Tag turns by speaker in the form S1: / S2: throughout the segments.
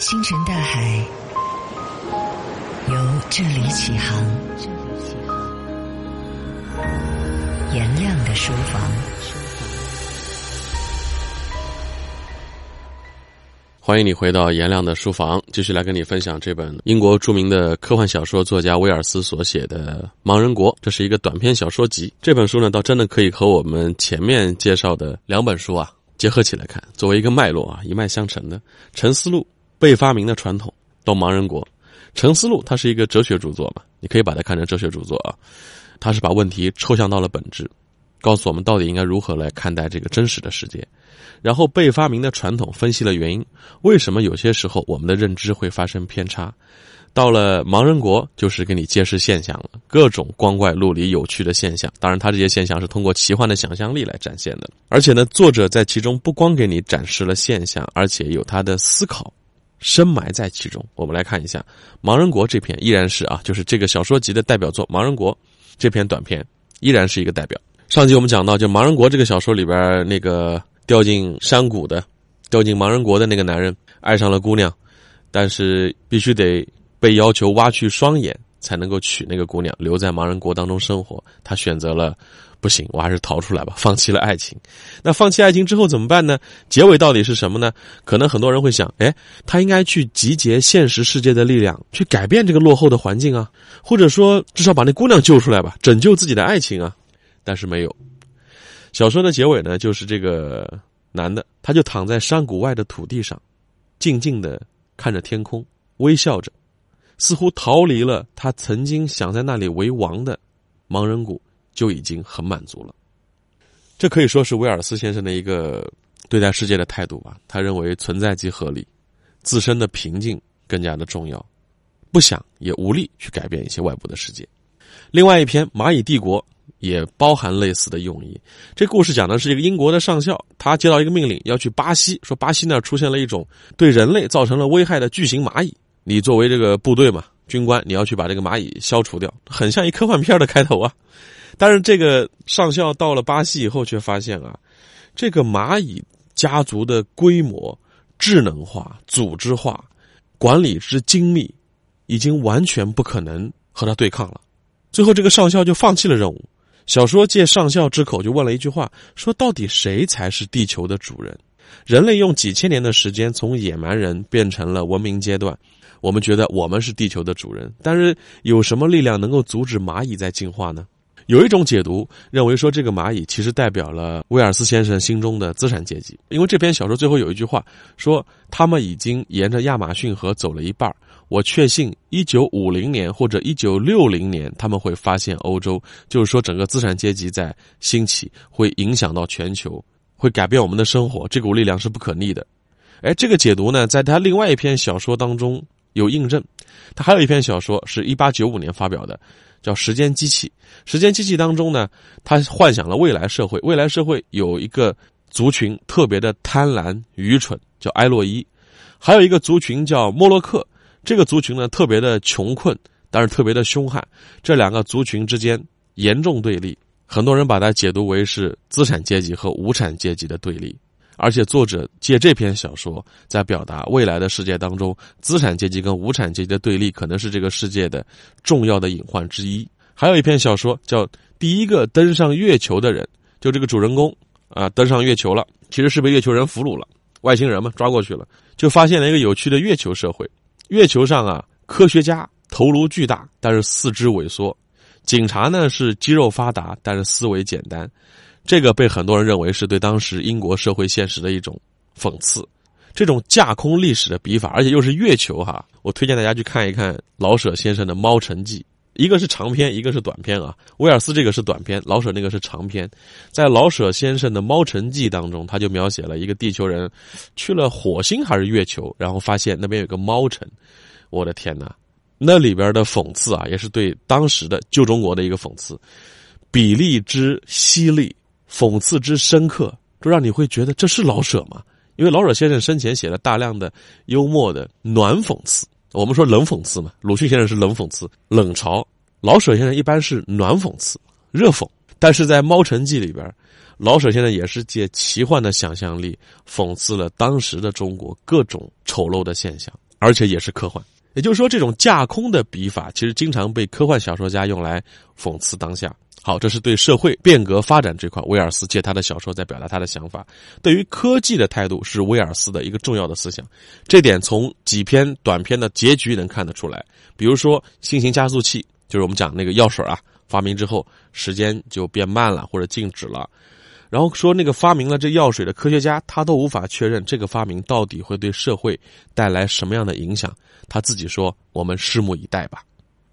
S1: 星辰大海由这里起航。颜亮的书房。
S2: 欢迎你回到颜亮的书房，继续来跟你分享这本英国著名的科幻小说作家威尔斯所写的《盲人国》。这是一个短篇小说集。这本书呢，倒真的可以和我们前面介绍的两本书啊结合起来看，作为一个脉络啊，一脉相承的。沉思录被发明的传统到盲人国，沉思录它是一个哲学著作嘛，你可以把它看成哲学著作啊。它是把问题抽象到了本质，告诉我们到底应该如何来看待这个真实的世界。然后被发明的传统分析了原因，为什么有些时候我们的认知会发生偏差。到了盲人国，就是给你揭示现象了，各种光怪陆离、有趣的现象。当然，它这些现象是通过奇幻的想象力来展现的。而且呢，作者在其中不光给你展示了现象，而且有他的思考深埋在其中。我们来看一下《盲人国》这篇，依然是啊，就是这个小说集的代表作《盲人国》这篇短篇，依然是一个代表。上集我们讲到，就《盲人国》这个小说里边那个。掉进山谷的，掉进盲人国的那个男人爱上了姑娘，但是必须得被要求挖去双眼才能够娶那个姑娘，留在盲人国当中生活。他选择了不行，我还是逃出来吧，放弃了爱情。那放弃爱情之后怎么办呢？结尾到底是什么呢？可能很多人会想，哎，他应该去集结现实世界的力量，去改变这个落后的环境啊，或者说至少把那姑娘救出来吧，拯救自己的爱情啊。但是没有。小说的结尾呢，就是这个男的，他就躺在山谷外的土地上，静静的看着天空，微笑着，似乎逃离了他曾经想在那里为王的盲人谷，就已经很满足了。这可以说是威尔斯先生的一个对待世界的态度吧。他认为存在即合理，自身的平静更加的重要，不想也无力去改变一些外部的世界。另外一篇《蚂蚁帝国》。也包含类似的用意。这故事讲的是一个英国的上校，他接到一个命令，要去巴西，说巴西那儿出现了一种对人类造成了危害的巨型蚂蚁。你作为这个部队嘛，军官，你要去把这个蚂蚁消除掉，很像一科幻片的开头啊。但是这个上校到了巴西以后，却发现啊，这个蚂蚁家族的规模、智能化、组织化、管理之精密，已经完全不可能和他对抗了。最后，这个上校就放弃了任务。小说借上校之口就问了一句话：说到底谁才是地球的主人？人类用几千年的时间从野蛮人变成了文明阶段，我们觉得我们是地球的主人。但是有什么力量能够阻止蚂蚁在进化呢？有一种解读认为说，这个蚂蚁其实代表了威尔斯先生心中的资产阶级，因为这篇小说最后有一句话说，他们已经沿着亚马逊河走了一半我确信，一九五零年或者一九六零年，他们会发现欧洲，就是说整个资产阶级在兴起，会影响到全球，会改变我们的生活。这股力量是不可逆的。哎，这个解读呢，在他另外一篇小说当中有印证。他还有一篇小说是一八九五年发表的，叫《时间机器》。《时间机器》当中呢，他幻想了未来社会，未来社会有一个族群特别的贪婪愚蠢，叫埃洛伊；还有一个族群叫莫洛克。这个族群呢，特别的穷困，但是特别的凶悍。这两个族群之间严重对立，很多人把它解读为是资产阶级和无产阶级的对立。而且作者借这篇小说，在表达未来的世界当中，资产阶级跟无产阶级的对立，可能是这个世界的重要的隐患之一。还有一篇小说叫《第一个登上月球的人》，就这个主人公啊，登上月球了，其实是被月球人俘虏了，外星人嘛抓过去了，就发现了一个有趣的月球社会。月球上啊，科学家头颅巨大，但是四肢萎缩；警察呢是肌肉发达，但是思维简单。这个被很多人认为是对当时英国社会现实的一种讽刺。这种架空历史的笔法，而且又是月球哈，我推荐大家去看一看老舍先生的《猫城记》，一个是长篇，一个是短篇啊。威尔斯这个是短篇，老舍那个是长篇。在老舍先生的《猫城记》当中，他就描写了一个地球人去了火星还是月球，然后发现那边有个猫城。我的天哪，那里边的讽刺啊，也是对当时的旧中国的一个讽刺，比例之犀利，讽刺之深刻，就让你会觉得这是老舍吗？因为老舍先生生前写了大量的幽默的暖讽刺，我们说冷讽刺嘛，鲁迅先生是冷讽刺、冷嘲，老舍先生一般是暖讽刺、热讽。但是在《猫城记》里边，老舍先生也是借奇幻的想象力讽刺了当时的中国各种丑陋的现象。而且也是科幻。也就是说，这种架空的笔法，其实经常被科幻小说家用来讽刺当下。好，这是对社会变革发展这块，威尔斯借他的小说在表达他的想法。对于科技的态度是威尔斯的一个重要的思想，这点从几篇短篇的结局能看得出来。比如说，新型加速器，就是我们讲那个药水啊，发明之后时间就变慢了或者静止了。然后说那个发明了这药水的科学家，他都无法确认这个发明到底会对社会带来什么样的影响。他自己说：“我们拭目以待吧。”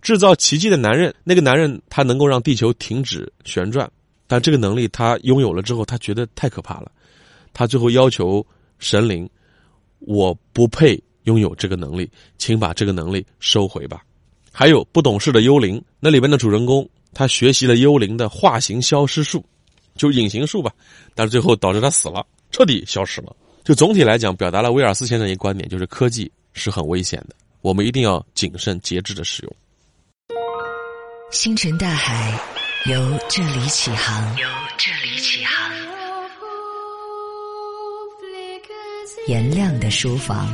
S2: 制造奇迹的男人，那个男人他能够让地球停止旋转，但这个能力他拥有了之后，他觉得太可怕了。他最后要求神灵：“我不配拥有这个能力，请把这个能力收回吧。”还有不懂事的幽灵，那里面的主人公他学习了幽灵的化形消失术。就隐形术吧，但是最后导致他死了，彻底消失了。就总体来讲，表达了威尔斯先生一个观点，就是科技是很危险的，我们一定要谨慎节制的使用。
S1: 星辰大海，由这里起航。由这里起航。颜亮的书房。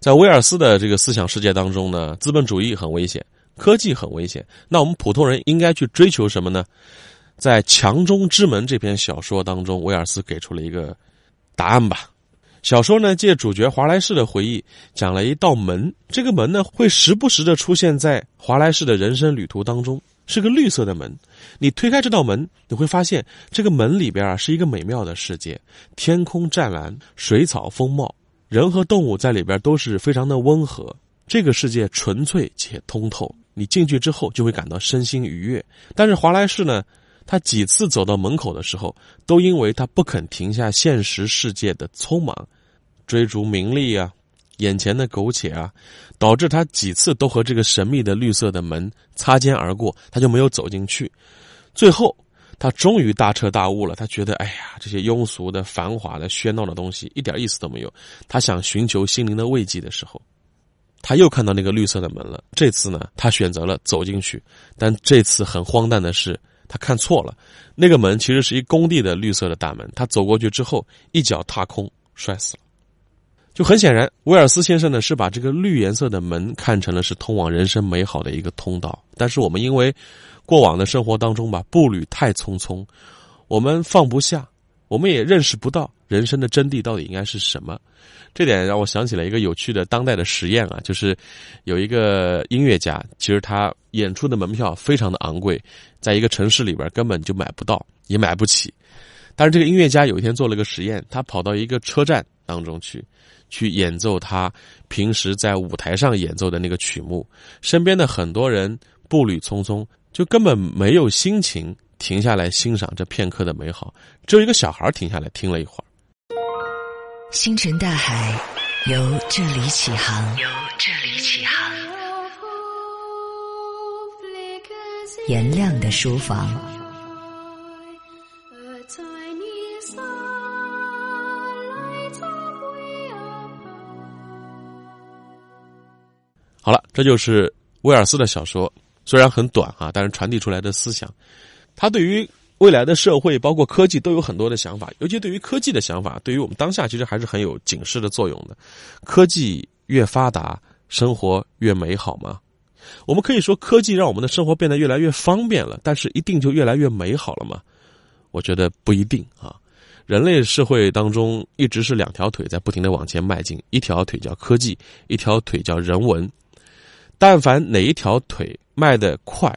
S2: 在威尔斯的这个思想世界当中呢，资本主义很危险，科技很危险。那我们普通人应该去追求什么呢？在《墙中之门》这篇小说当中，威尔斯给出了一个答案吧。小说呢，借主角华莱士的回忆，讲了一道门。这个门呢，会时不时的出现在华莱士的人生旅途当中，是个绿色的门。你推开这道门，你会发现这个门里边啊，是一个美妙的世界，天空湛蓝，水草丰茂。人和动物在里边都是非常的温和，这个世界纯粹且通透。你进去之后就会感到身心愉悦。但是华莱士呢，他几次走到门口的时候，都因为他不肯停下现实世界的匆忙，追逐名利啊，眼前的苟且啊，导致他几次都和这个神秘的绿色的门擦肩而过，他就没有走进去。最后。他终于大彻大悟了，他觉得，哎呀，这些庸俗的、繁华的、喧闹的东西一点意思都没有。他想寻求心灵的慰藉的时候，他又看到那个绿色的门了。这次呢，他选择了走进去，但这次很荒诞的是，他看错了，那个门其实是一工地的绿色的大门。他走过去之后，一脚踏空，摔死了。就很显然，威尔斯先生呢是把这个绿颜色的门看成了是通往人生美好的一个通道，但是我们因为。过往的生活当中吧，步履太匆匆，我们放不下，我们也认识不到人生的真谛到底应该是什么。这点让我想起了一个有趣的当代的实验啊，就是有一个音乐家，其实他演出的门票非常的昂贵，在一个城市里边根本就买不到，也买不起。但是这个音乐家有一天做了个实验，他跑到一个车站当中去，去演奏他平时在舞台上演奏的那个曲目，身边的很多人步履匆匆。就根本没有心情停下来欣赏这片刻的美好，只有一个小孩停下来听了一会儿。
S1: 星辰大海，由这里起航。由这里起航。颜亮的书房。
S2: 好了，这就是威尔斯的小说。虽然很短啊，但是传递出来的思想，他对于未来的社会，包括科技，都有很多的想法。尤其对于科技的想法，对于我们当下，其实还是很有警示的作用的。科技越发达，生活越美好吗？我们可以说，科技让我们的生活变得越来越方便了，但是一定就越来越美好了吗？我觉得不一定啊。人类社会当中，一直是两条腿在不停的往前迈进，一条腿叫科技，一条腿叫人文。但凡哪一条腿迈得快，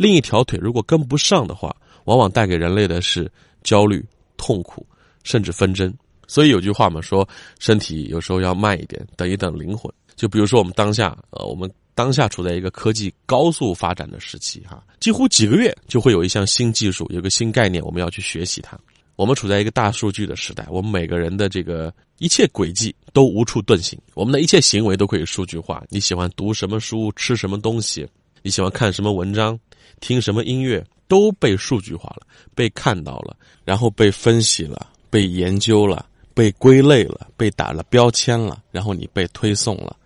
S2: 另一条腿如果跟不上的话，往往带给人类的是焦虑、痛苦，甚至纷争。所以有句话嘛，说身体有时候要慢一点，等一等灵魂。就比如说我们当下，呃，我们当下处在一个科技高速发展的时期，哈，几乎几个月就会有一项新技术，有个新概念，我们要去学习它。我们处在一个大数据的时代，我们每个人的这个一切轨迹都无处遁形，我们的一切行为都可以数据化。你喜欢读什么书，吃什么东西，你喜欢看什么文章，听什么音乐，都被数据化了，被看到了，然后被分析了，被研究了，被归类了，被打了标签了，然后你被推送了，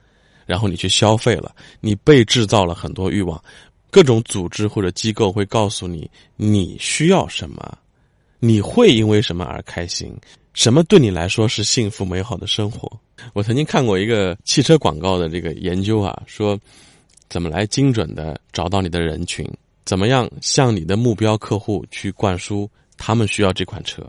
S2: 然后你去消费了，你被制造了很多欲望。各种组织或者机构会告诉你你需要什么，你会因为什么而开心，什么对你来说是幸福美好的生活。我曾经看过一个汽车广告的这个研究啊，说怎么来精准的找到你的人群，怎么样向你的目标客户去灌输他们需要这款车。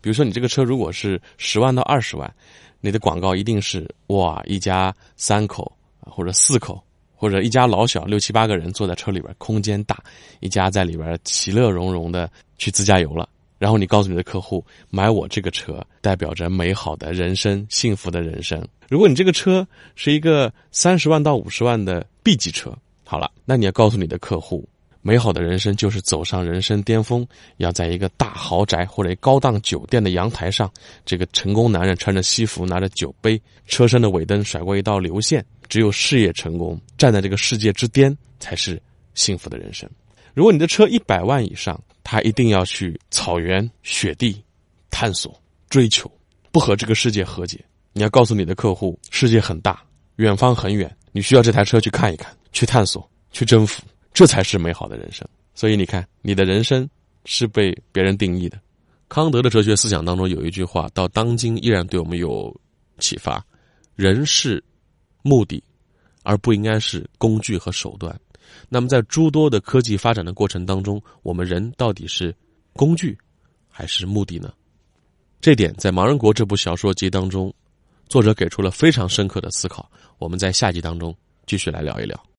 S2: 比如说，你这个车如果是十万到二十万，你的广告一定是哇，一家三口或者四口。或者一家老小六七八个人坐在车里边，空间大，一家在里边其乐融融的去自驾游了。然后你告诉你的客户，买我这个车代表着美好的人生、幸福的人生。如果你这个车是一个三十万到五十万的 B 级车，好了，那你要告诉你的客户，美好的人生就是走上人生巅峰，要在一个大豪宅或者高档酒店的阳台上，这个成功男人穿着西服，拿着酒杯，车身的尾灯甩过一道流线。只有事业成功，站在这个世界之巅，才是幸福的人生。如果你的车一百万以上，他一定要去草原、雪地探索、追求，不和这个世界和解。你要告诉你的客户，世界很大，远方很远，你需要这台车去看一看，去探索，去征服，这才是美好的人生。所以你看，你的人生是被别人定义的。康德的哲学思想当中有一句话，到当今依然对我们有启发：人是。目的，而不应该是工具和手段。那么，在诸多的科技发展的过程当中，我们人到底是工具还是目的呢？这点在《盲人国》这部小说集当中，作者给出了非常深刻的思考。我们在下集当中继续来聊一聊。